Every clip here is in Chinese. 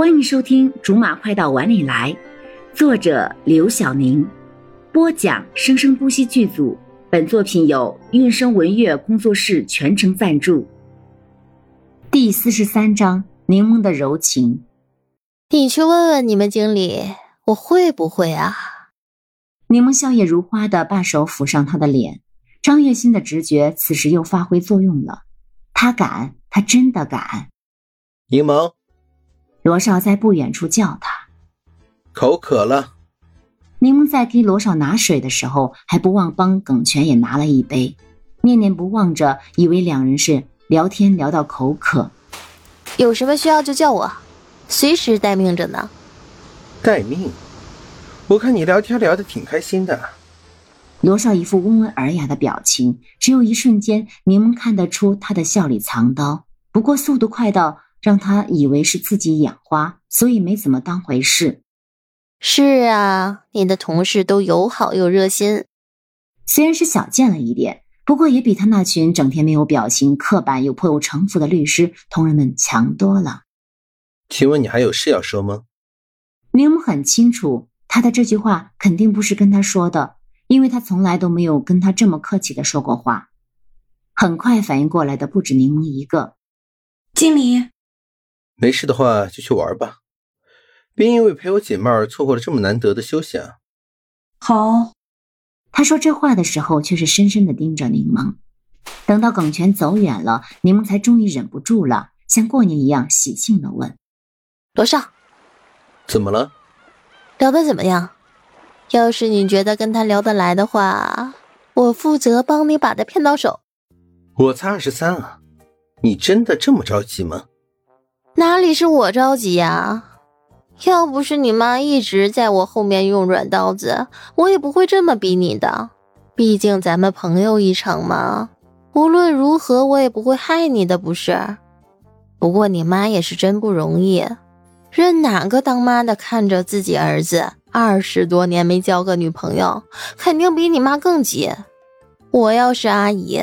欢迎收听《竹马快到碗里来》，作者刘晓宁，播讲生生不息剧组。本作品由韵声文乐工作室全程赞助。第四十三章：柠檬的柔情。你去问问你们经理，我会不会啊？柠檬笑靥如花的把手抚上他的脸。张月心的直觉此时又发挥作用了，他敢，他真的敢。柠檬。罗少在不远处叫他：“口渴了。”柠檬在给罗少拿水的时候，还不忘帮耿泉也拿了一杯，念念不忘着，以为两人是聊天聊到口渴。有什么需要就叫我，随时待命着呢。待命？我看你聊天聊得挺开心的。罗少一副温文尔雅的表情，只有一瞬间，柠檬看得出他的笑里藏刀，不过速度快到。让他以为是自己眼花，所以没怎么当回事。是啊，你的同事都友好又热心，虽然是小见了一点，不过也比他那群整天没有表情、刻板又颇有城府的律师同仁们强多了。请问你还有事要说吗？柠檬很清楚，他的这句话肯定不是跟他说的，因为他从来都没有跟他这么客气的说过话。很快反应过来的不止柠檬一个，经理。没事的话就去玩吧，别因为陪我解闷儿错过了这么难得的休息啊！好。他说这话的时候却是深深的盯着柠檬。等到耿泉走远了，柠檬才终于忍不住了，像过年一样喜庆的问：“罗少，怎么了？聊得怎么样？要是你觉得跟他聊得来的话，我负责帮你把他骗到手。”我才二十三啊，你真的这么着急吗？哪里是我着急呀？要不是你妈一直在我后面用软刀子，我也不会这么逼你的。毕竟咱们朋友一场嘛，无论如何我也不会害你的，不是？不过你妈也是真不容易，任哪个当妈的看着自己儿子二十多年没交个女朋友，肯定比你妈更急。我要是阿姨，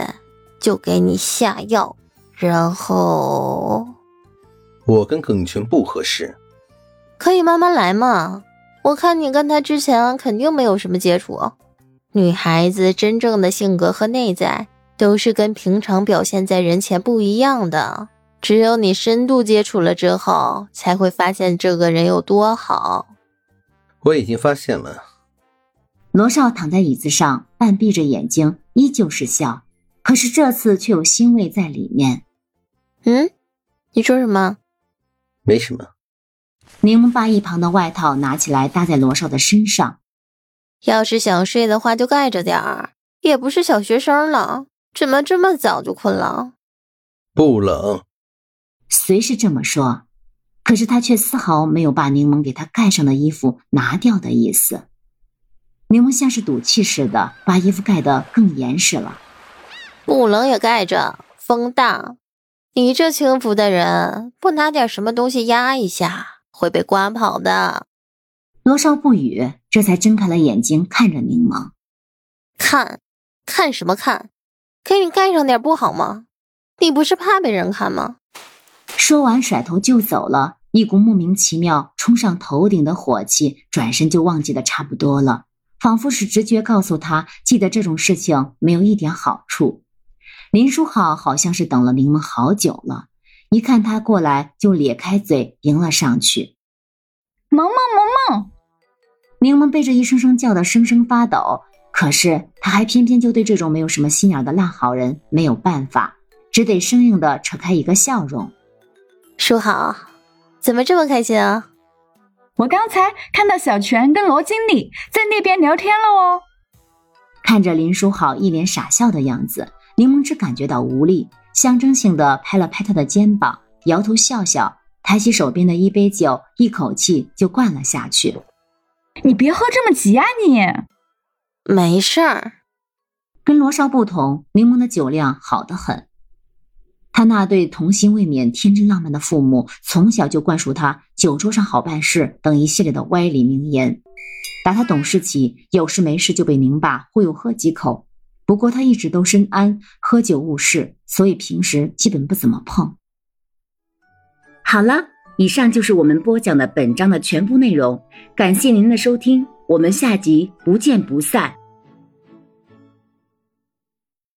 就给你下药，然后。我跟耿泉不合适，可以慢慢来嘛。我看你跟他之前肯定没有什么接触。女孩子真正的性格和内在都是跟平常表现在人前不一样的。只有你深度接触了之后，才会发现这个人有多好。我已经发现了。罗少躺在椅子上，半闭着眼睛，依旧是笑，可是这次却有欣慰在里面。嗯，你说什么？没什么。柠檬把一旁的外套拿起来搭在罗少的身上。要是想睡的话，就盖着点儿。也不是小学生了，怎么这么早就困了？不冷。虽是这么说，可是他却丝毫没有把柠檬给他盖上的衣服拿掉的意思。柠檬像是赌气似的，把衣服盖得更严实了。不冷也盖着，风大。你这轻浮的人，不拿点什么东西压一下，会被刮跑的。罗少不语，这才睁开了眼睛看着柠檬。看，看什么看？给你盖上点不好吗？你不是怕被人看吗？说完，甩头就走了。一股莫名其妙冲上头顶的火气，转身就忘记的差不多了，仿佛是直觉告诉他，记得这种事情没有一点好处。林书豪好像是等了柠檬好久了，一看他过来，就咧开嘴迎了上去。萌萌萌萌，柠檬被这一声声叫得声声发抖，可是他还偏偏就对这种没有什么心眼的烂好人没有办法，只得生硬的扯开一个笑容。书豪，怎么这么开心啊？我刚才看到小泉跟罗经理在那边聊天了哦。看着林书豪一脸傻笑的样子。柠檬只感觉到无力，象征性的拍了拍他的肩膀，摇头笑笑，抬起手边的一杯酒，一口气就灌了下去。你别喝这么急啊！你没事儿。跟罗少不同，柠檬的酒量好得很。他那对童心未泯、天真浪漫的父母，从小就灌输他“酒桌上好办事”等一系列的歪理名言。打他懂事起，有事没事就被宁爸忽悠喝几口。不过他一直都深谙喝酒误事，所以平时基本不怎么碰。好了，以上就是我们播讲的本章的全部内容，感谢您的收听，我们下集不见不散。